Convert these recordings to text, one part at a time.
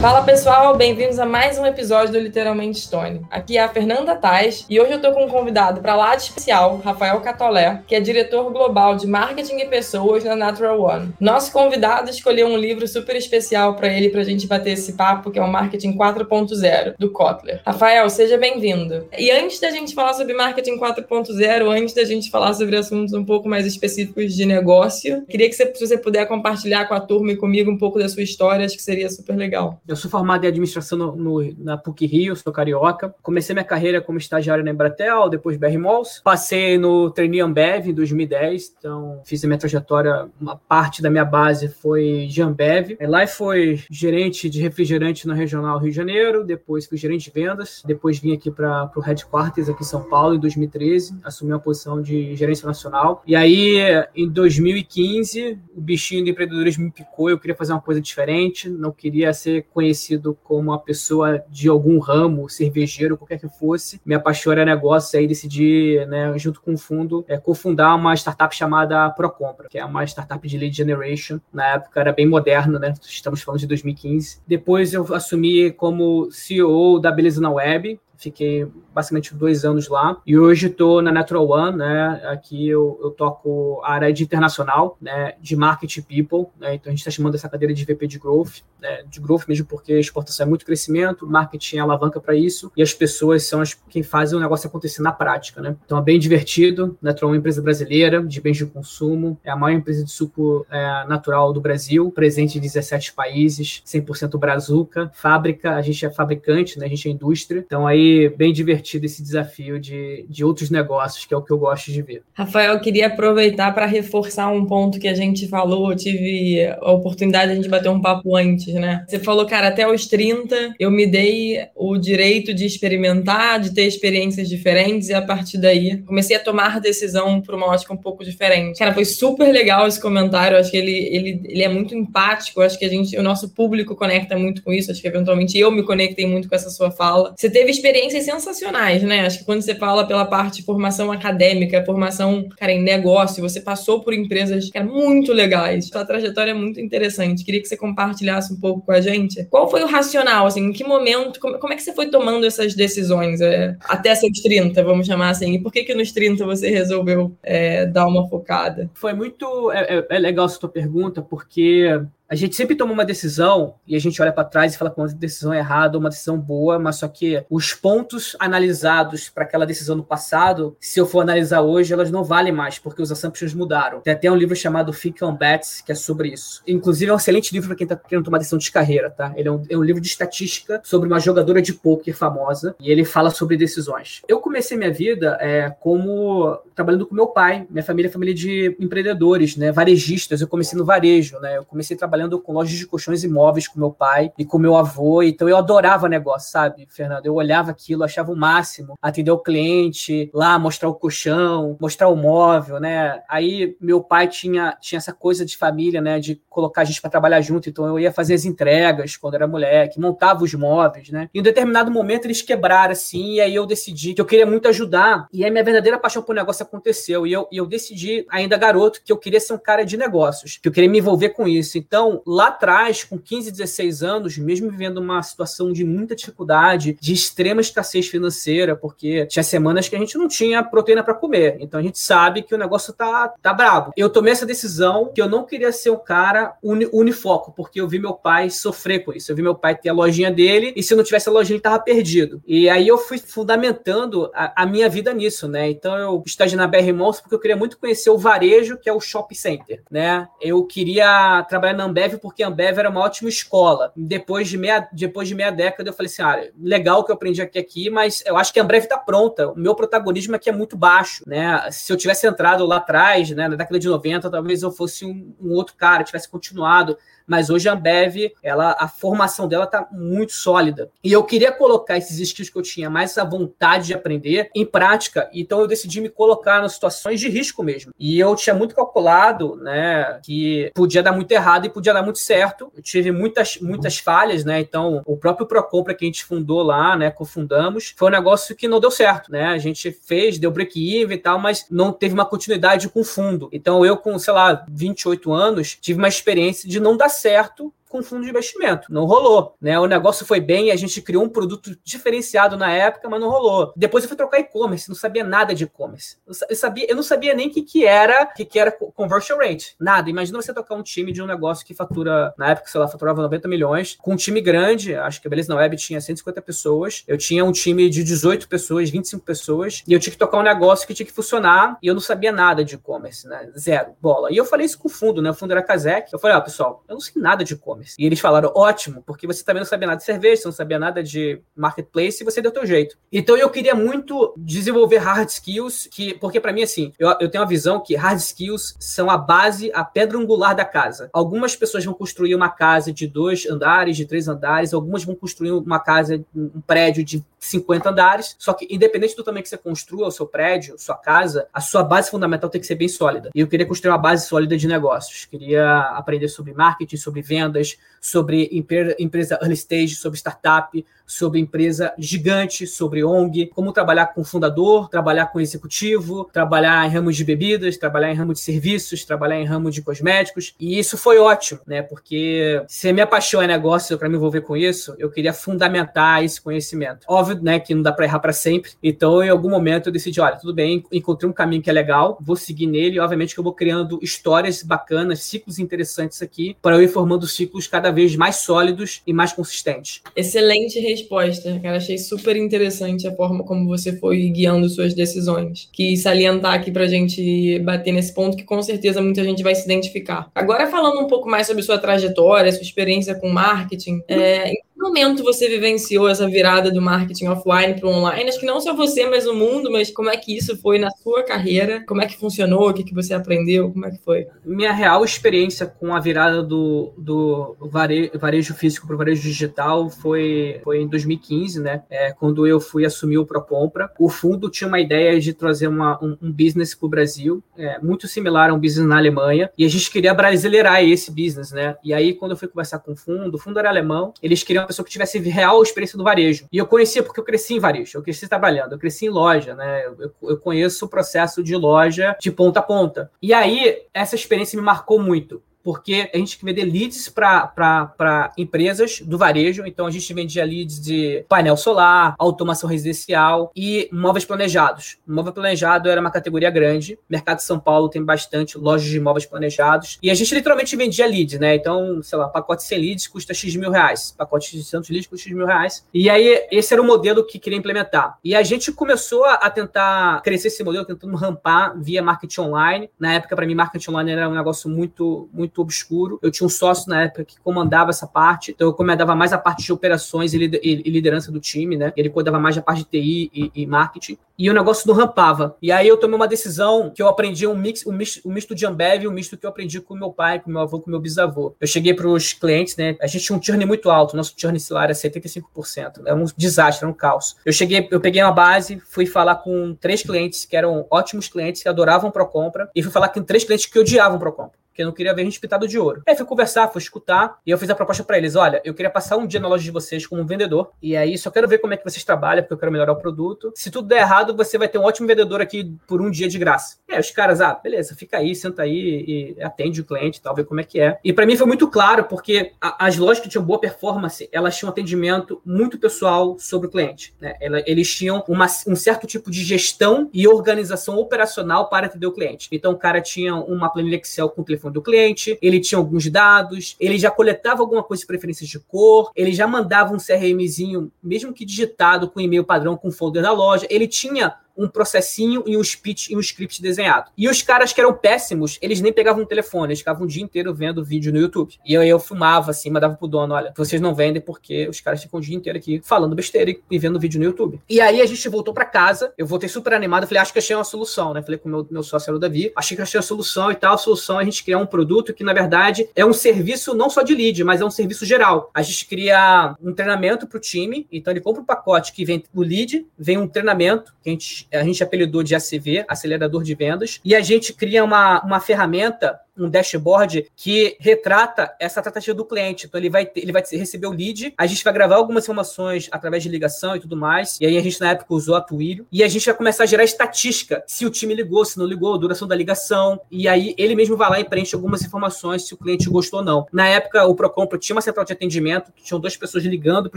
Fala pessoal, bem-vindos a mais um episódio do Literalmente Stone. Aqui é a Fernanda Tais e hoje eu tô com um convidado para lá de especial, Rafael Catolé, que é diretor global de marketing e pessoas na Natural One. Nosso convidado escolheu um livro super especial para ele pra gente bater esse papo, que é o Marketing 4.0 do Kotler. Rafael, seja bem-vindo. E antes da gente falar sobre marketing 4.0, antes da gente falar sobre assuntos um pouco mais específicos de negócio, queria que você, se você puder compartilhar com a turma e comigo um pouco da sua história, acho que seria super legal. Eu sou formado em administração no, no, na PUC Rio, sou carioca. Comecei minha carreira como estagiário na Embratel, depois BR Malls. Passei no Trainee Ambev em 2010, então fiz a minha trajetória, uma parte da minha base foi de Ambev. Lá foi gerente de refrigerante no Regional Rio de Janeiro, depois fui gerente de vendas, depois vim aqui para o Headquarters aqui em São Paulo em 2013, assumi uma posição de gerência nacional. E aí, em 2015, o bichinho do empreendedorismo me picou, eu queria fazer uma coisa diferente, não queria ser conhecido como uma pessoa de algum ramo, cervejeiro, qualquer que fosse. Minha paixão era negócio, aí decidi, né, junto com o fundo, é, cofundar uma startup chamada Procompra, que é uma startup de lead generation. Na época era bem moderno, né? Estamos falando de 2015. Depois eu assumi como CEO da Beleza na Web, fiquei basicamente dois anos lá. E hoje estou na Natural One, né? Aqui eu, eu toco a área de internacional, né? De marketing people, né? Então a gente está chamando essa cadeira de VP de growth, né? De growth mesmo porque exportação é muito crescimento, marketing é alavanca para isso e as pessoas são as quem fazem o negócio acontecer na prática, né? Então é bem divertido. Natural é uma empresa brasileira de bens de consumo, é a maior empresa de suco é, natural do Brasil, presente em 17 países, 100% brazuca, fábrica, a gente é fabricante, né? A gente é indústria. Então aí bem divertido esse desafio de, de outros negócios, que é o que eu gosto de ver. Rafael, eu queria aproveitar para reforçar um ponto que a gente falou, eu tive a oportunidade de a gente bater um papo antes, né? Você falou, cara, até os 30 eu me dei o direito de experimentar, de ter experiências diferentes, e a partir daí comecei a tomar decisão por uma ótica um pouco diferente. Cara, foi super legal esse comentário, acho que ele, ele, ele é muito empático, acho que a gente, o nosso público conecta muito com isso, acho que eventualmente eu me conectei muito com essa sua fala. Você teve experiências sensacionais, né? Acho que quando você fala pela parte de formação acadêmica, formação, cara, em negócio, você passou por empresas, cara, muito legais. Sua trajetória é muito interessante. Queria que você compartilhasse um pouco com a gente. Qual foi o racional, assim, em que momento, como, como é que você foi tomando essas decisões é, até seus 30, vamos chamar assim? E por que que nos 30 você resolveu é, dar uma focada? Foi muito... É, é, é legal essa tua pergunta, porque a gente sempre toma uma decisão e a gente olha para trás e fala que uma decisão errada uma decisão boa, mas só que os pontos analisados para aquela decisão no passado, se eu for analisar hoje, elas não valem mais, porque os assumptions mudaram. Tem até um livro chamado Think on Bets, que é sobre isso. Inclusive, é um excelente livro para quem está querendo tomar decisão de carreira, tá? Ele é um, é um livro de estatística sobre uma jogadora de poker famosa e ele fala sobre decisões. Eu comecei minha vida é, como trabalhando com meu pai. Minha família é família de empreendedores, né? Varejistas. Eu comecei no varejo, né? Eu comecei trabalhando trabalhando com lojas de colchões imóveis com meu pai e com meu avô. Então eu adorava negócio, sabe, Fernando? Eu olhava aquilo, achava o máximo. Atender o cliente, lá mostrar o colchão, mostrar o móvel, né? Aí meu pai tinha, tinha essa coisa de família, né? De colocar a gente para trabalhar junto. Então eu ia fazer as entregas quando era moleque, montava os móveis, né? Em um determinado momento eles quebraram assim, e aí eu decidi que eu queria muito ajudar. E aí minha verdadeira paixão por negócio aconteceu. E eu, e eu decidi, ainda garoto, que eu queria ser um cara de negócios, que eu queria me envolver com isso. Então, então, lá atrás, com 15, 16 anos, mesmo vivendo uma situação de muita dificuldade, de extrema escassez financeira, porque tinha semanas que a gente não tinha proteína para comer. Então a gente sabe que o negócio tá, tá brabo. Eu tomei essa decisão que eu não queria ser um cara uni, unifoco, porque eu vi meu pai sofrer com isso. Eu vi meu pai ter a lojinha dele e se não tivesse a lojinha ele tava perdido. E aí eu fui fundamentando a, a minha vida nisso, né? Então eu estagiei na BR Malls porque eu queria muito conhecer o varejo, que é o shopping center, né? Eu queria trabalhar na Ambev Ambev porque a Ambev era uma ótima escola. Depois de meia, depois de meia década, eu falei assim: ah, legal que eu aprendi aqui, aqui mas eu acho que a Ambev está pronta. O meu protagonismo aqui é muito baixo. Né? Se eu tivesse entrado lá atrás, né, na década de 90, talvez eu fosse um, um outro cara, tivesse continuado mas hoje a Ambev, ela, a formação dela está muito sólida. E eu queria colocar esses skills que eu tinha, mais a vontade de aprender, em prática. Então eu decidi me colocar nas situações de risco mesmo. E eu tinha muito calculado, né, que podia dar muito errado e podia dar muito certo. Eu tive muitas, muitas falhas, né? Então o próprio Procompra que a gente fundou lá, né, cofundamos, foi um negócio que não deu certo, né? A gente fez, deu break-even e tal, mas não teve uma continuidade com o fundo. Então eu com, sei lá, 28 anos, tive uma experiência de não dar certo com fundo de investimento. Não rolou, né? O negócio foi bem, a gente criou um produto diferenciado na época, mas não rolou. Depois eu fui trocar e-commerce, não sabia nada de e-commerce. Eu sabia, eu não sabia nem o que, que era, que, que era conversion rate. Nada. Imagina você tocar um time de um negócio que fatura, na época, sei lá, faturava 90 milhões, com um time grande, acho que a Beleza na Web tinha 150 pessoas. Eu tinha um time de 18 pessoas, 25 pessoas, e eu tinha que tocar um negócio que tinha que funcionar, e eu não sabia nada de e-commerce, né? Zero, bola. E eu falei isso com o fundo, né? O fundo era Kazek. Eu falei, ó, oh, pessoal, eu não sei nada de e-commerce. E eles falaram, ótimo, porque você também não sabia nada de cerveja, você não sabia nada de marketplace, e você deu teu jeito. Então eu queria muito desenvolver hard skills, que, porque para mim, assim, eu, eu tenho uma visão que hard skills são a base, a pedra angular da casa. Algumas pessoas vão construir uma casa de dois andares, de três andares, algumas vão construir uma casa, um prédio de 50 andares, só que independente do tamanho que você construa o seu prédio, sua casa, a sua base fundamental tem que ser bem sólida. E eu queria construir uma base sólida de negócios. Queria aprender sobre marketing, sobre vendas, sobre empresa early stage, sobre startup, sobre empresa gigante, sobre ONG, como trabalhar com fundador, trabalhar com executivo, trabalhar em ramo de bebidas, trabalhar em ramo de serviços, trabalhar em ramo de cosméticos. E isso foi ótimo, né? Porque se minha paixão é negócio, para me envolver com isso, eu queria fundamentar esse conhecimento. Óbvio, né, que não dá para errar para sempre. Então, em algum momento eu decidi, olha, tudo bem, encontrei um caminho que é legal, vou seguir nele, obviamente que eu vou criando histórias bacanas, ciclos interessantes aqui, para eu ir formando ciclos cada vez mais sólidos e mais consistentes. Excelente resposta, cara. Achei super interessante a forma como você foi guiando suas decisões. Que salientar aqui pra gente bater nesse ponto que com certeza muita gente vai se identificar. Agora falando um pouco mais sobre sua trajetória, sua experiência com marketing, é, momento você vivenciou essa virada do marketing offline para o online? Acho que não só você, mas o mundo, mas como é que isso foi na sua carreira? Como é que funcionou? O que, que você aprendeu? Como é que foi? Minha real experiência com a virada do, do varejo, varejo físico para o varejo digital foi, foi em 2015, né? É, quando eu fui assumir o Propompra. O fundo tinha uma ideia de trazer uma, um, um business para o Brasil, é, muito similar a um business na Alemanha, e a gente queria brasileirar esse business, né? E aí, quando eu fui conversar com o fundo, o fundo era alemão, eles queriam pessoa que tivesse real experiência do varejo. E eu conhecia porque eu cresci em varejo, eu cresci trabalhando, eu cresci em loja, né? Eu, eu conheço o processo de loja de ponta a ponta. E aí, essa experiência me marcou muito porque a gente vender leads para empresas do varejo. Então, a gente vendia leads de painel solar, automação residencial e móveis planejados. Móvel planejado era uma categoria grande. Mercado de São Paulo tem bastante lojas de móveis planejados. E a gente literalmente vendia leads, né? Então, sei lá, pacote 100 leads custa X mil reais. Pacote de 100 leads custa X mil reais. E aí, esse era o modelo que queria implementar. E a gente começou a tentar crescer esse modelo, tentando rampar via marketing online. Na época, para mim, marketing online era um negócio muito, muito muito obscuro. Eu tinha um sócio na época que comandava essa parte, então eu comandava mais a parte de operações e liderança do time, né? Ele cuidava mais da parte de TI e, e marketing. E o negócio não rampava. E aí eu tomei uma decisão que eu aprendi um mix, um misto, um misto de Ambev e um misto que eu aprendi com meu pai, com meu avô, com meu bisavô. Eu cheguei para os clientes, né? A gente tinha um churn muito alto, nosso churn celular era 75%. Era um desastre, era um caos. Eu cheguei, eu peguei uma base, fui falar com três clientes que eram ótimos clientes, que adoravam Procompra, e fui falar com três clientes que odiavam Procompra porque não queria ver a gente pintado de ouro. Aí fui conversar, fui escutar, e eu fiz a proposta para eles: olha, eu queria passar um dia na loja de vocês como vendedor, e aí só quero ver como é que vocês trabalham, porque eu quero melhorar o produto. Se tudo der errado, você vai ter um ótimo vendedor aqui por um dia de graça. E aí os caras, ah, beleza, fica aí, senta aí e atende o cliente, tal, ver como é que é. E para mim foi muito claro, porque a, as lojas que tinham boa performance, elas tinham atendimento muito pessoal sobre o cliente. Né? eles tinham uma, um certo tipo de gestão e organização operacional para atender o cliente. Então o cara tinha uma planilha Excel com telefone telefone do cliente, ele tinha alguns dados, ele já coletava alguma coisa de preferências de cor, ele já mandava um CRMzinho, mesmo que digitado, com e-mail padrão, com folder da loja, ele tinha um processinho e um speech e um script desenhado. E os caras que eram péssimos, eles nem pegavam um telefone, eles ficavam o dia inteiro vendo vídeo no YouTube. E eu, eu filmava assim, mandava pro dono, olha, vocês não vendem porque os caras ficam o dia inteiro aqui falando besteira e vendo vídeo no YouTube. E aí a gente voltou para casa, eu voltei super animado, falei, acho que achei uma solução, né? Falei com o meu, meu sócio, o Davi, achei que achei a solução e tal, a solução é a gente criar um produto que, na verdade, é um serviço não só de lead, mas é um serviço geral. A gente cria um treinamento pro time, então ele compra um pacote que vem o lead, vem um treinamento, que a gente a gente apelidou de ACV, acelerador de vendas, e a gente cria uma, uma ferramenta um dashboard que retrata essa tratativa do cliente. Então ele vai ter, ele vai receber o lead, a gente vai gravar algumas informações através de ligação e tudo mais. E aí a gente na época usou a Twilio e a gente vai começar a gerar estatística se o time ligou, se não ligou, duração da ligação. E aí ele mesmo vai lá e preenche algumas informações se o cliente gostou ou não. Na época o Procompra tinha uma central de atendimento, tinham duas pessoas ligando para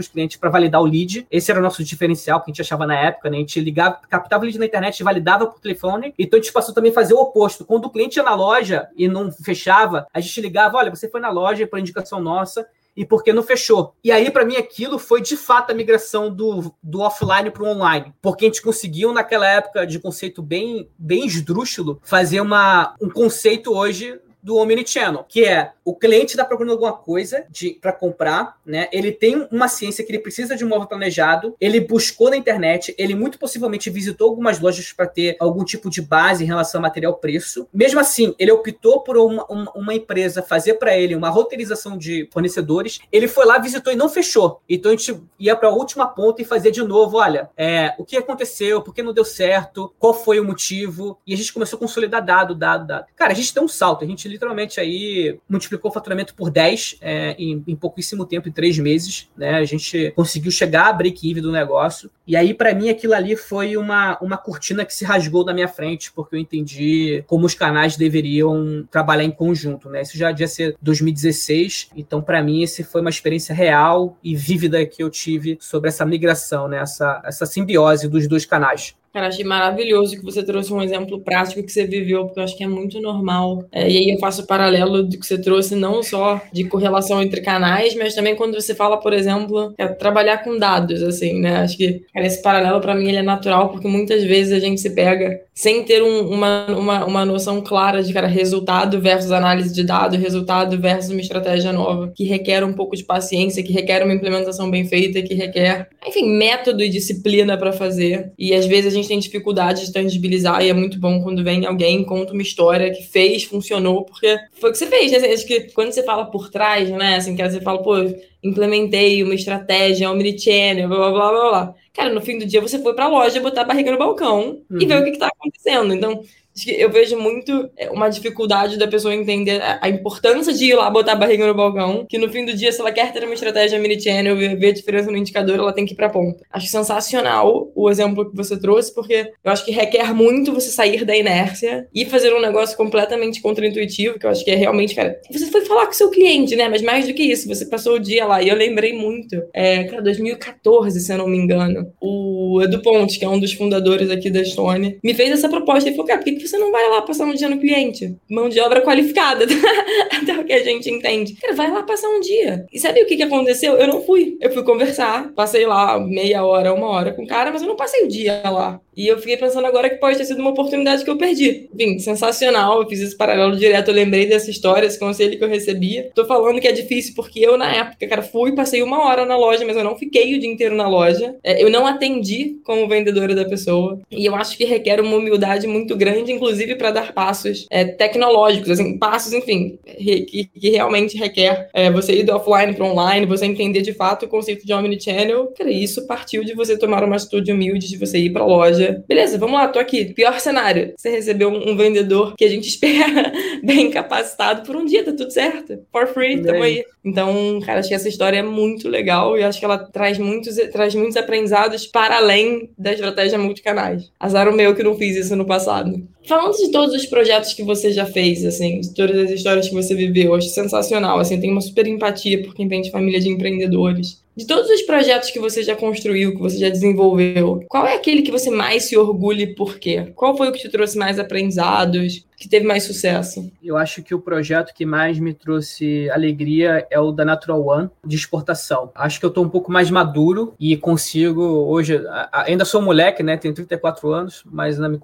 os clientes para validar o lead. Esse era o nosso diferencial que a gente achava na época, né? A gente ligava, captava o lead na internet, validava por telefone. Então a gente passou também a fazer o oposto. Quando o cliente ia na loja e não fechava, a gente ligava, olha, você foi na loja por indicação nossa, e porque não fechou. E aí, para mim, aquilo foi de fato a migração do, do offline para o online. Porque a gente conseguiu, naquela época de conceito bem, bem esdrúxulo, fazer uma, um conceito hoje do Omnichannel, que é o cliente está procurando alguma coisa para comprar, né? Ele tem uma ciência que ele precisa de um móvel planejado, ele buscou na internet, ele muito possivelmente visitou algumas lojas para ter algum tipo de base em relação a material preço. Mesmo assim, ele optou por uma, uma, uma empresa fazer para ele uma roteirização de fornecedores. Ele foi lá, visitou e não fechou. Então a gente ia para a última ponta e fazia de novo, olha, é, o que aconteceu, por que não deu certo, qual foi o motivo, e a gente começou a consolidar dado, dado, dado. Cara, a gente deu um salto, a gente literalmente aí multiplicou o faturamento por 10 é, em, em, pouquíssimo tempo, em três meses. Né? A gente conseguiu chegar a break-even do negócio. E aí, para mim, aquilo ali foi uma, uma cortina que se rasgou na minha frente, porque eu entendi como os canais deveriam trabalhar em conjunto. Né? Isso já devia ser 2016. Então, para mim, esse foi uma experiência real e vívida que eu tive sobre essa migração, né? essa, essa simbiose dos dois canais. Cara, achei maravilhoso que você trouxe um exemplo prático que você viveu, porque eu acho que é muito normal. É, e aí eu faço o paralelo do que você trouxe, não só de correlação entre canais, mas também quando você fala, por exemplo, é trabalhar com dados, assim, né? Acho que cara, esse paralelo para mim ele é natural, porque muitas vezes a gente se pega sem ter um, uma, uma, uma noção clara de, cara, resultado versus análise de dados, resultado versus uma estratégia nova, que requer um pouco de paciência, que requer uma implementação bem feita, que requer, enfim, método e disciplina para fazer. E às vezes a gente tem dificuldade de tangibilizar e é muito bom quando vem alguém e conta uma história que fez, funcionou, porque foi o que você fez, né? Acho que quando você fala por trás, né? Assim, que você fala, pô, implementei uma estratégia omnichannel, blá, blá, blá, blá, blá. Cara, no fim do dia você foi pra loja botar a barriga no balcão uhum. e ver o que, que tá acontecendo. Então, eu vejo muito é, uma dificuldade da pessoa entender a importância de ir lá botar a barriga no balcão, que no fim do dia, se ela quer ter uma estratégia mini-channel e ver a diferença no indicador, ela tem que ir pra ponta. Acho sensacional o exemplo que você trouxe, porque eu acho que requer muito você sair da inércia e fazer um negócio completamente contraintuitivo, que eu acho que é realmente, cara, você foi falar com seu cliente, né? Mas mais do que isso, você passou o dia lá, e eu lembrei muito, é, cara, 2014, se eu não me engano, o Edu Ponte, que é um dos fundadores aqui da Estônia, me fez essa proposta e falou, cara, por que você não vai lá passar um dia no cliente? Mão de obra qualificada, até o que a gente entende. Cara, vai lá passar um dia. E sabe o que, que aconteceu? Eu não fui. Eu fui conversar, passei lá meia hora, uma hora com o cara, mas eu não passei o dia lá. E eu fiquei pensando agora que pode ter sido uma oportunidade que eu perdi. Enfim, sensacional. Eu fiz esse paralelo direto, eu lembrei dessa história, esse conselho que eu recebia. Tô falando que é difícil porque eu, na época, cara, fui, passei uma hora na loja, mas eu não fiquei o dia inteiro na loja. É, eu não atendi como vendedora da pessoa. E eu acho que requer uma humildade muito grande, inclusive para dar passos é, tecnológicos, assim, passos, enfim, que, que realmente requer é, você ir do offline para online, você entender de fato o conceito de omnichannel. Cara, isso partiu de você tomar uma atitude humilde, de você ir para a loja. Beleza, vamos lá, tô aqui. Pior cenário, você recebeu um, um vendedor que a gente espera bem capacitado por um dia, tá tudo certo. For free, tamo aí. Então, cara, acho que essa história é muito legal e acho que ela traz muitos, traz muitos aprendizados para além da estratégia multicanais. Azar o meu que não fiz isso no passado. Falando de todos os projetos que você já fez, assim, de todas as histórias que você viveu, acho sensacional, assim, tem uma super empatia por quem vem de família de empreendedores. De todos os projetos que você já construiu, que você já desenvolveu, qual é aquele que você mais se orgulha e por quê? Qual foi o que te trouxe mais aprendizados? Que teve mais sucesso? Eu acho que o projeto que mais me trouxe alegria é o da Natural One, de exportação. Acho que eu estou um pouco mais maduro e consigo, hoje, ainda sou moleque, né? Tenho 34 anos, mas me,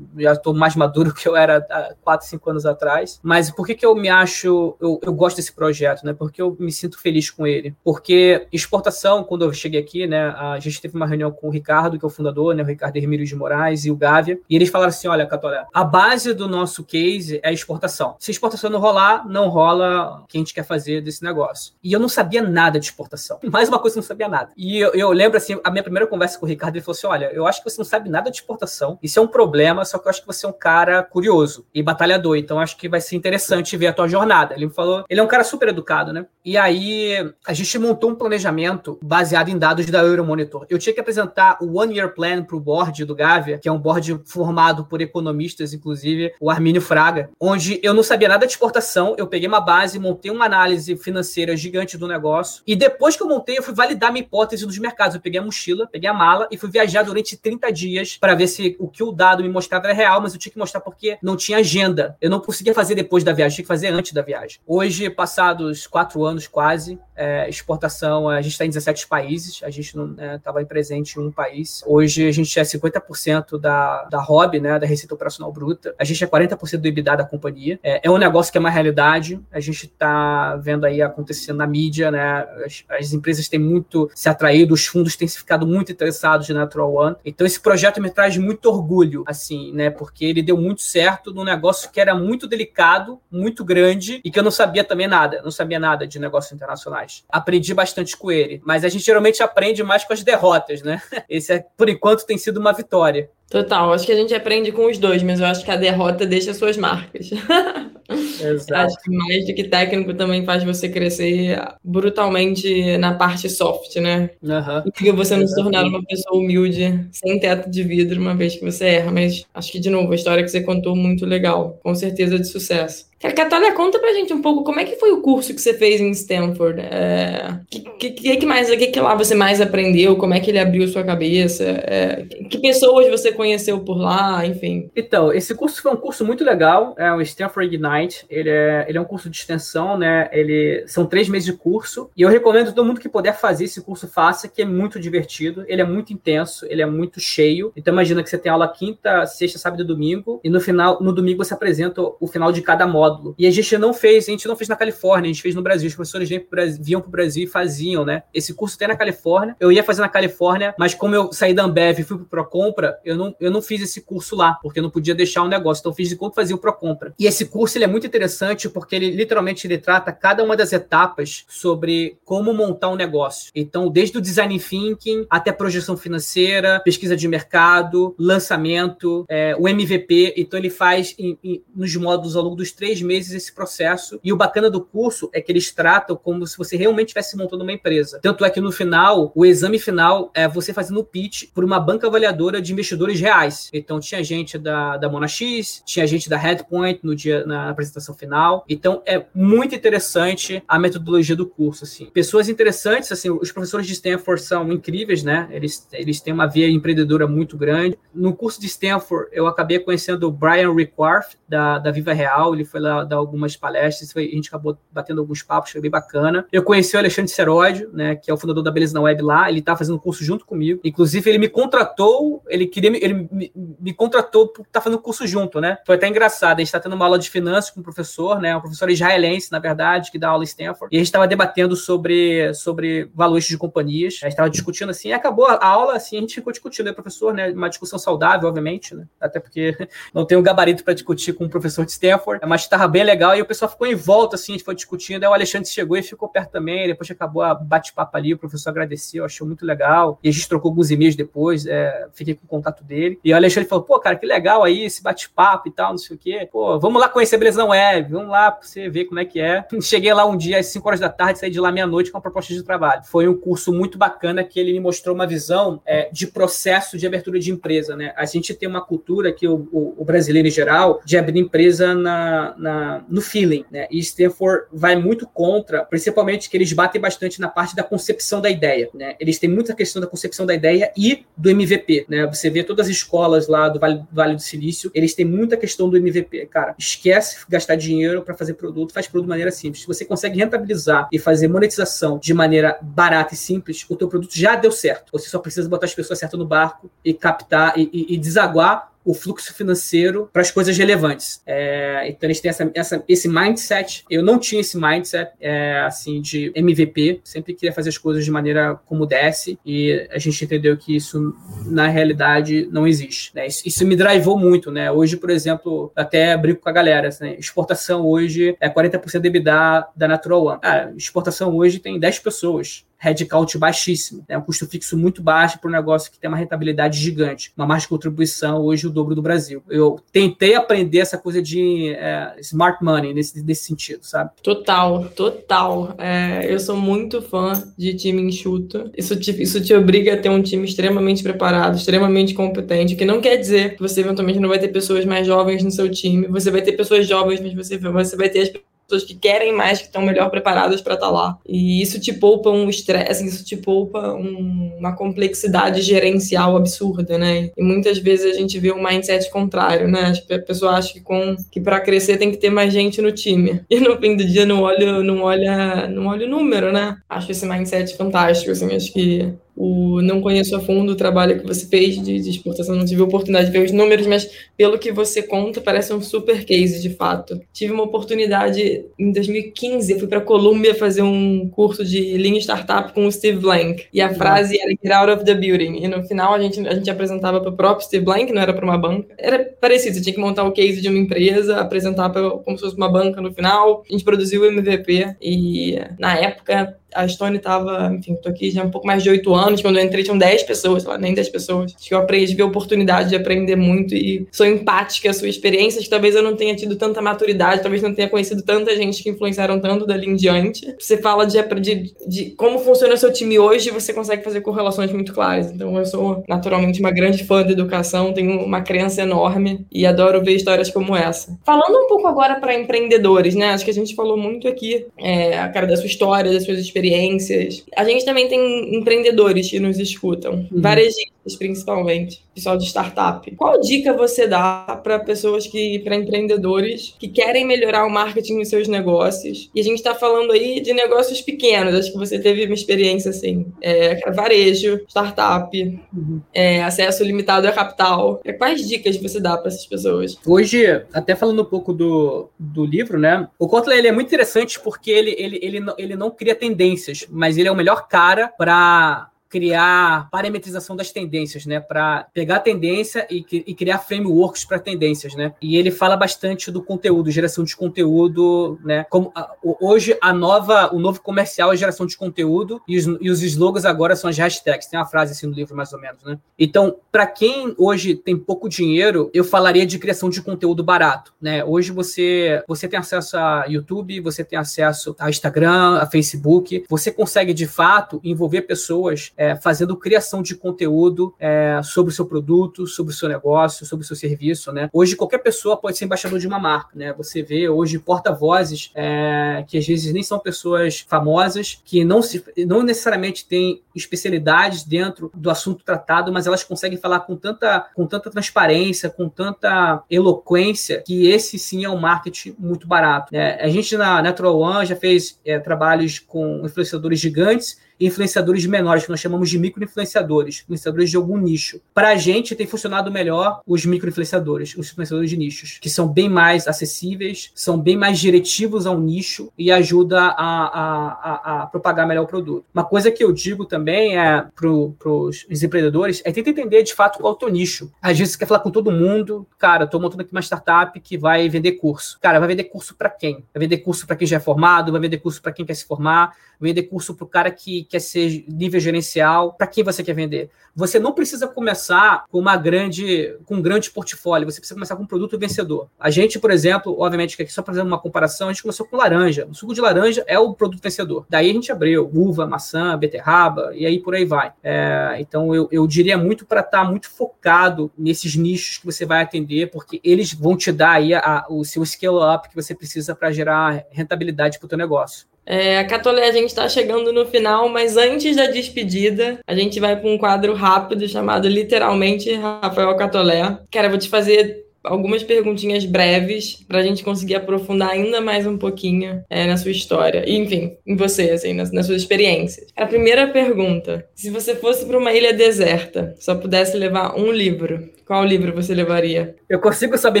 já estou mais maduro que eu era há 4, 5 anos atrás. Mas por que, que eu me acho, eu, eu gosto desse projeto, né? Porque eu me sinto feliz com ele. Porque exportação, quando eu cheguei aqui, né? A gente teve uma reunião com o Ricardo, que é o fundador, né? O Ricardo Hermílio de Moraes e o Gávia, e eles falaram assim: olha, Catolé, a base do nosso case é exportação. Se exportação não rolar, não rola o que a gente quer fazer desse negócio. E eu não sabia nada de exportação. Mais uma coisa, eu não sabia nada. E eu, eu lembro, assim, a minha primeira conversa com o Ricardo, ele falou assim, olha, eu acho que você não sabe nada de exportação. Isso é um problema, só que eu acho que você é um cara curioso e batalhador. Então, acho que vai ser interessante ver a tua jornada. Ele me falou, ele é um cara super educado, né? E aí, a gente montou um planejamento baseado em dados da Euromonitor. Eu tinha que apresentar o One Year Plan para o board do Gávea, que é um board formado por economistas, inclusive o Armínio Fraga, onde eu não sabia nada de exportação, eu peguei uma base, montei uma análise financeira gigante do negócio, e depois que eu montei, eu fui validar minha hipótese dos mercados. Eu peguei a mochila, peguei a mala e fui viajar durante 30 dias para ver se o que o dado me mostrava era real, mas eu tinha que mostrar porque não tinha agenda. Eu não conseguia fazer depois da viagem, tinha que fazer antes da viagem. Hoje, passados quatro anos quase, é, exportação, a gente está em 17 países, a gente não estava é, presente em um país. Hoje a gente é 50% da, da hobby, né, da receita operacional bruta. A gente é 40% do EBITDA da companhia. É, é, um negócio que é uma realidade. A gente está vendo aí acontecendo na mídia, né? As, as, empresas têm muito se atraído, os fundos têm ficado muito interessados na Natural One. Então esse projeto me traz muito orgulho, assim, né? Porque ele deu muito certo num negócio que era muito delicado, muito grande e que eu não sabia também nada. Não sabia nada de negócios internacionais. Aprendi bastante com ele, mas a gente geralmente aprende mais com as derrotas, né? Esse, é, por enquanto, tem sido uma vitória. Total, acho que a gente aprende com os dois, mas eu acho que a derrota deixa suas marcas. Exato. Acho que mais do que técnico também faz você crescer brutalmente na parte soft, né? Uhum. E você não se tornar uma pessoa humilde, sem teto de vidro, uma vez que você erra. Mas acho que, de novo, a história que você contou muito legal. Com certeza de sucesso. Catália, conta pra gente um pouco como é que foi o curso que você fez em Stanford. É, que, que, que, mais, que, que lá você mais aprendeu? Como é que ele abriu sua cabeça? É, que pessoas você conheceu por lá? Enfim. Então, esse curso foi um curso muito legal. É o Stanford Ignite. Ele é, ele é um curso de extensão, né? Ele são três meses de curso. E eu recomendo todo mundo que puder fazer esse curso faça, que é muito divertido. Ele é muito intenso. Ele é muito cheio. Então imagina que você tem aula quinta, sexta, sábado e domingo. E no final, no domingo você apresenta o final de cada módulo módulo. E a gente não fez, a gente não fez na Califórnia, a gente fez no Brasil. Os professores vinham para o Brasil e faziam, né? Esse curso tem na Califórnia. Eu ia fazer na Califórnia, mas como eu saí da Ambev e fui pro Procompra, eu não, eu não fiz esse curso lá, porque eu não podia deixar o negócio. Então eu fiz de fazia o Procompra. E esse curso ele é muito interessante porque ele literalmente ele trata cada uma das etapas sobre como montar um negócio. Então, desde o design thinking até projeção financeira, pesquisa de mercado, lançamento, é, o MVP. Então, ele faz em, em, nos módulos ao longo dos três meses esse processo. E o bacana do curso é que eles tratam como se você realmente estivesse montando uma empresa. Tanto é que no final, o exame final é você fazendo o pitch por uma banca avaliadora de investidores reais. Então tinha gente da, da Mona X, tinha gente da Headpoint no dia na apresentação final. Então é muito interessante a metodologia do curso. Assim. Pessoas interessantes, assim, os professores de Stanford são incríveis, né? Eles, eles têm uma via empreendedora muito grande. No curso de Stanford, eu acabei conhecendo o Brian Rickworth, da, da Viva Real. Ele foi lá dar, algumas palestras, foi, a gente acabou batendo alguns papos, foi bem bacana. Eu conheci o Alexandre Seródio, né, que é o fundador da Beleza na Web lá, ele tá fazendo um curso junto comigo. Inclusive, ele me contratou, ele queria me, ele me, me contratou por estar tá fazendo curso junto, né? Foi até engraçado, a gente tá tendo uma aula de finanças com um professor, né, um professor israelense, na verdade, que dá aula em Stanford, e a gente estava debatendo sobre, sobre valores de companhias, a gente estava discutindo assim, e acabou a aula, assim, a gente ficou discutindo, né, professor, né, uma discussão saudável, obviamente, né, até porque não tenho gabarito para discutir com um professor de Stanford, mas estava bem legal e o pessoal ficou em volta, assim, a gente foi discutindo. Aí o Alexandre chegou e ficou perto também. Depois acabou a bate-papo ali, o professor agradeceu, achou muito legal. E a gente trocou alguns e-mails depois, é, fiquei com o contato dele. E o Alexandre falou: pô, cara, que legal aí esse bate-papo e tal, não sei o quê. Pô, vamos lá conhecer a Beleza Web, vamos lá pra você ver como é que é. Cheguei lá um dia às 5 horas da tarde, saí de lá meia-noite com uma proposta de trabalho. Foi um curso muito bacana que ele me mostrou uma visão é, de processo de abertura de empresa, né? A gente tem uma cultura que o, o, o brasileiro em geral de abrir empresa na, na no feeling, né? E Stanford vai muito contra, principalmente que eles batem bastante na parte da concepção da ideia, né? Eles têm muita questão da concepção da ideia e do MVP, né? Você vê todas as escolas lá do Vale, vale do Silício, eles têm muita questão do MVP. Cara, esquece gastar dinheiro para fazer produto, faz produto de maneira simples. Se você consegue rentabilizar e fazer monetização de maneira barata e simples, o teu produto já deu certo. Você só precisa botar as pessoas certas no barco e captar e, e, e desaguar o fluxo financeiro para as coisas relevantes. É, então eles têm essa, essa, esse mindset. Eu não tinha esse mindset é, assim de MVP. Sempre queria fazer as coisas de maneira como desce e a gente entendeu que isso na realidade não existe. Né? Isso, isso, me drivou muito, né? Hoje, por exemplo, até brinco com a galera. Né? Exportação hoje é 40% do EBITDA da Natural One. Ah, exportação hoje tem 10 pessoas headcount baixíssimo, né? um custo fixo muito baixo para um negócio que tem uma rentabilidade gigante, uma margem de contribuição hoje o dobro do Brasil. Eu tentei aprender essa coisa de é, smart money nesse, nesse sentido, sabe? Total, total. É, eu sou muito fã de time enxuto. Isso te, isso te obriga a ter um time extremamente preparado, extremamente competente, que não quer dizer que você eventualmente não vai ter pessoas mais jovens no seu time, você vai ter pessoas jovens, mas você, você vai ter as pessoas que querem mais, que estão melhor preparadas para estar tá lá. E isso te poupa um estresse, isso te poupa um, uma complexidade gerencial absurda, né? E muitas vezes a gente vê um mindset contrário, né? A pessoa acha que, com, que para crescer tem que ter mais gente no time. E no fim do dia não olha, não olha, não olha o número, né? Acho esse mindset fantástico, assim, acho que o, não conheço a fundo o trabalho que você fez de, de, exportação, não tive a oportunidade de ver os números, mas pelo que você conta, parece um super case de fato. Tive uma oportunidade em 2015, eu fui para Colômbia fazer um curso de Lean Startup com o Steve Blank, e a frase era Get out of the building. E no final a gente, a gente apresentava para o próprio Steve Blank, não era para uma banca. Era parecido, tinha que montar o case de uma empresa, apresentar pra, como se fosse uma banca no final. A gente produziu o MVP, e na época a Stone estava, enfim, tô aqui já há um pouco mais de oito anos, quando eu entrei tinham dez pessoas, lá, nem dez pessoas. Acho que eu aprendi, tive a oportunidade de aprender muito e sou empática à sua experiência, que talvez eu não tenha tido tanta maturidade, talvez não tenha conhecido tanta gente que influenciaram tanto dali em diante. Você fala de, de, de como funciona o seu time hoje você consegue fazer correlações muito claras. Então eu sou naturalmente uma grande fã da educação, tenho uma crença enorme e adoro ver histórias como essa. Falando um pouco agora para empreendedores, né? Acho que a gente falou muito aqui, é, a cara da sua história, das suas experiências experiências. A gente também tem empreendedores que nos escutam, uhum. varejistas principalmente, pessoal de startup. Qual dica você dá para pessoas que, para empreendedores que querem melhorar o marketing dos seus negócios? E a gente está falando aí de negócios pequenos, acho que você teve uma experiência assim, é, varejo, startup, uhum. é, acesso limitado a capital. É, quais dicas você dá para essas pessoas? Hoje, até falando um pouco do, do livro, né? O Kotler ele é muito interessante porque ele, ele, ele, ele não cria tendência mas ele é o melhor cara para criar parametrização das tendências, né? Para pegar a tendência e, e criar frameworks para tendências, né? E ele fala bastante do conteúdo, geração de conteúdo, né? Como a, hoje a nova, o novo comercial é geração de conteúdo e os, e os slogans agora são as hashtags. Tem uma frase assim no livro mais ou menos, né? Então, para quem hoje tem pouco dinheiro, eu falaria de criação de conteúdo barato, né? Hoje você você tem acesso a YouTube, você tem acesso a Instagram, a Facebook, você consegue de fato envolver pessoas é, fazendo criação de conteúdo é, sobre o seu produto, sobre o seu negócio, sobre o seu serviço, né? Hoje qualquer pessoa pode ser embaixador de uma marca, né? Você vê hoje porta-vozes é, que às vezes nem são pessoas famosas, que não, se, não necessariamente têm especialidades dentro do assunto tratado, mas elas conseguem falar com tanta, com tanta transparência, com tanta eloquência, que esse sim é um marketing muito barato. Né? A gente na Natural One já fez é, trabalhos com influenciadores gigantes influenciadores menores, que nós chamamos de micro-influenciadores, influenciadores de algum nicho. Para a gente, tem funcionado melhor os micro-influenciadores, os influenciadores de nichos, que são bem mais acessíveis, são bem mais diretivos ao nicho e ajuda a, a, a, a propagar melhor o produto. Uma coisa que eu digo também é para os empreendedores é tentar entender de fato qual é o teu nicho. Às vezes você quer falar com todo mundo, cara, estou montando aqui uma startup que vai vender curso. Cara, vai vender curso para quem? Vai vender curso para quem já é formado, vai vender curso para quem quer se formar, vai vender curso para o cara que quer ser nível gerencial, para quem você quer vender. Você não precisa começar com uma grande, com um grande portfólio, você precisa começar com um produto vencedor. A gente, por exemplo, obviamente, aqui só para fazer uma comparação, a gente começou com laranja. O suco de laranja é o produto vencedor. Daí a gente abriu uva, maçã, beterraba, e aí por aí vai. É, então eu, eu diria muito para estar tá muito focado nesses nichos que você vai atender, porque eles vão te dar aí a, o seu scale-up que você precisa para gerar rentabilidade para o teu negócio. É, a Catolé, a gente está chegando no final, mas antes da despedida, a gente vai para um quadro rápido chamado literalmente Rafael Catolé. Cara, eu vou te fazer algumas perguntinhas breves para a gente conseguir aprofundar ainda mais um pouquinho é, na sua história. Enfim, em você, assim, nas, nas suas experiências. A primeira pergunta: se você fosse para uma ilha deserta, só pudesse levar um livro, qual livro você levaria? Eu consigo saber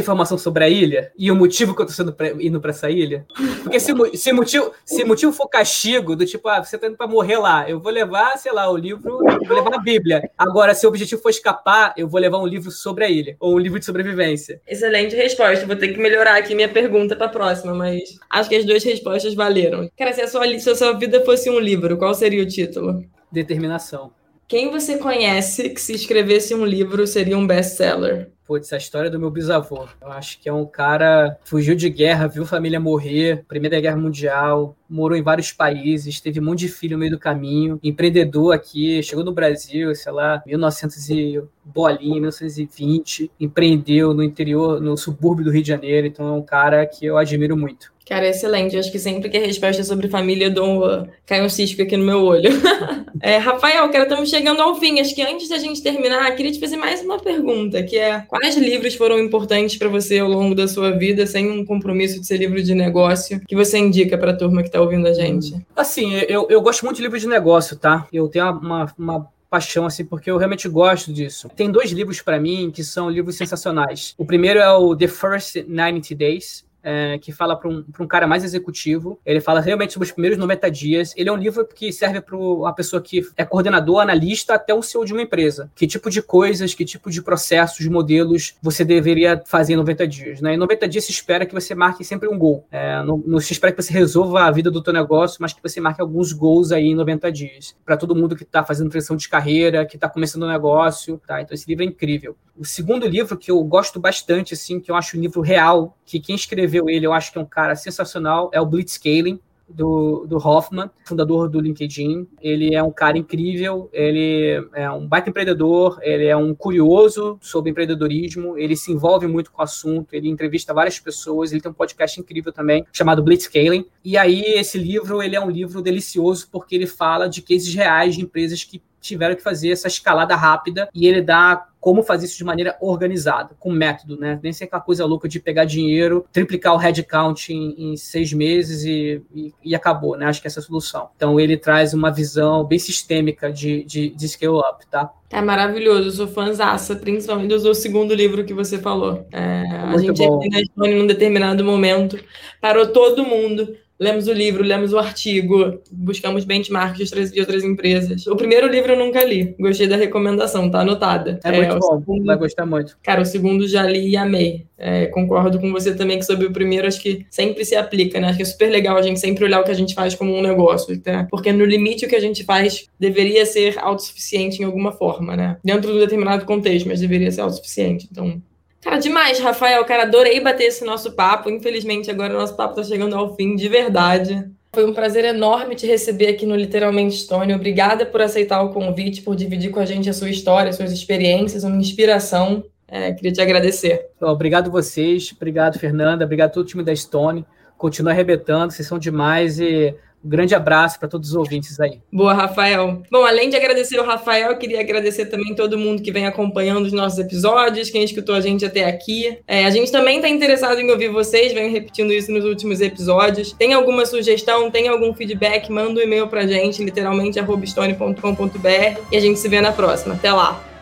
informação sobre a ilha e o motivo que eu tô sendo pra, indo pra essa ilha? Porque se, se, motivo, se motivo for castigo, do tipo, ah, você tá indo pra morrer lá, eu vou levar, sei lá, o livro, vou levar a Bíblia. Agora, se o objetivo for escapar, eu vou levar um livro sobre a ilha, ou um livro de sobrevivência. Excelente resposta. Vou ter que melhorar aqui minha pergunta pra próxima, mas acho que as duas respostas valeram. Cara, se a sua, se a sua vida fosse um livro, qual seria o título? Determinação. Quem você conhece que se escrevesse um livro seria um best-seller? Putz, a história do meu bisavô. Eu acho que é um cara fugiu de guerra, viu família morrer, Primeira Guerra Mundial, morou em vários países, teve um monte de filho no meio do caminho, empreendedor aqui, chegou no Brasil, sei lá, 1900 e bolinha, 1920, empreendeu no interior, no subúrbio do Rio de Janeiro, então é um cara que eu admiro muito. Cara, excelente. Acho que sempre que a resposta é sobre família, eu dou, cai um cisco aqui no meu olho. é, Rafael, cara, estamos chegando ao fim. Acho que antes da gente terminar, queria te fazer mais uma pergunta, que é quais livros foram importantes para você ao longo da sua vida, sem um compromisso de ser livro de negócio, que você indica para a turma que está ouvindo a gente? Assim, eu, eu gosto muito de livros de negócio, tá? Eu tenho uma, uma paixão, assim, porque eu realmente gosto disso. Tem dois livros para mim que são livros sensacionais. O primeiro é o The First 90 Days, é, que fala para um, um cara mais executivo. Ele fala realmente sobre os primeiros 90 dias. Ele é um livro que serve para uma pessoa que é coordenador, analista, até o CEO de uma empresa. Que tipo de coisas, que tipo de processos, modelos você deveria fazer em 90 dias. Né? Em 90 dias se espera que você marque sempre um gol. É, não, não, se espera que você resolva a vida do teu negócio, mas que você marque alguns gols aí em 90 dias. Para todo mundo que está fazendo transição de carreira, que está começando um negócio. Tá? Então esse livro é incrível. O segundo livro que eu gosto bastante, assim, que eu acho um livro real, que quem escreveu escreveu ele, eu acho que é um cara sensacional, é o Blitzscaling, do, do Hoffman, fundador do LinkedIn. Ele é um cara incrível, ele é um baita empreendedor, ele é um curioso sobre empreendedorismo, ele se envolve muito com o assunto, ele entrevista várias pessoas, ele tem um podcast incrível também, chamado Blitzscaling. E aí, esse livro, ele é um livro delicioso porque ele fala de cases reais de empresas que tiveram que fazer essa escalada rápida e ele dá como fazer isso de maneira organizada, com método, né? Nem ser aquela coisa louca de pegar dinheiro, triplicar o headcount em, em seis meses e, e, e, acabou, né? Acho que essa é a solução. Então ele traz uma visão bem sistêmica de, de, de scale up, tá? É maravilhoso, eu sou fãzaça, principalmente do segundo livro que você falou. É, a gente bom. aqui na Estônia, num determinado momento, parou todo mundo lemos o livro, lemos o artigo, buscamos benchmarks de outras, empresas. O primeiro livro eu nunca li, gostei da recomendação, tá anotada. É, é muito bom, segundo, vai gostar muito. Cara, o segundo já li e amei. É, concordo com você também que sobre o primeiro acho que sempre se aplica, né? Acho que é super legal a gente sempre olhar o que a gente faz como um negócio, tá? Porque no limite o que a gente faz deveria ser autossuficiente em alguma forma, né? Dentro de um determinado contexto, mas deveria ser autossuficiente. Então, Cara, demais, Rafael. Cara, adorei bater esse nosso papo. Infelizmente, agora o nosso papo está chegando ao fim, de verdade. Foi um prazer enorme te receber aqui no Literalmente Stone. Obrigada por aceitar o convite, por dividir com a gente a sua história, suas experiências, uma inspiração. É, queria te agradecer. Obrigado vocês, obrigado, Fernanda, obrigado todo o time da Stone. Continua arrebentando, vocês são demais e um grande abraço para todos os ouvintes aí. Boa, Rafael. Bom, além de agradecer o Rafael, queria agradecer também todo mundo que vem acompanhando os nossos episódios, quem escutou a gente até aqui. É, a gente também está interessado em ouvir vocês, venho repetindo isso nos últimos episódios. Tem alguma sugestão, tem algum feedback, manda um e-mail para a gente, literalmente, arrobstone.com.br e a gente se vê na próxima. Até lá!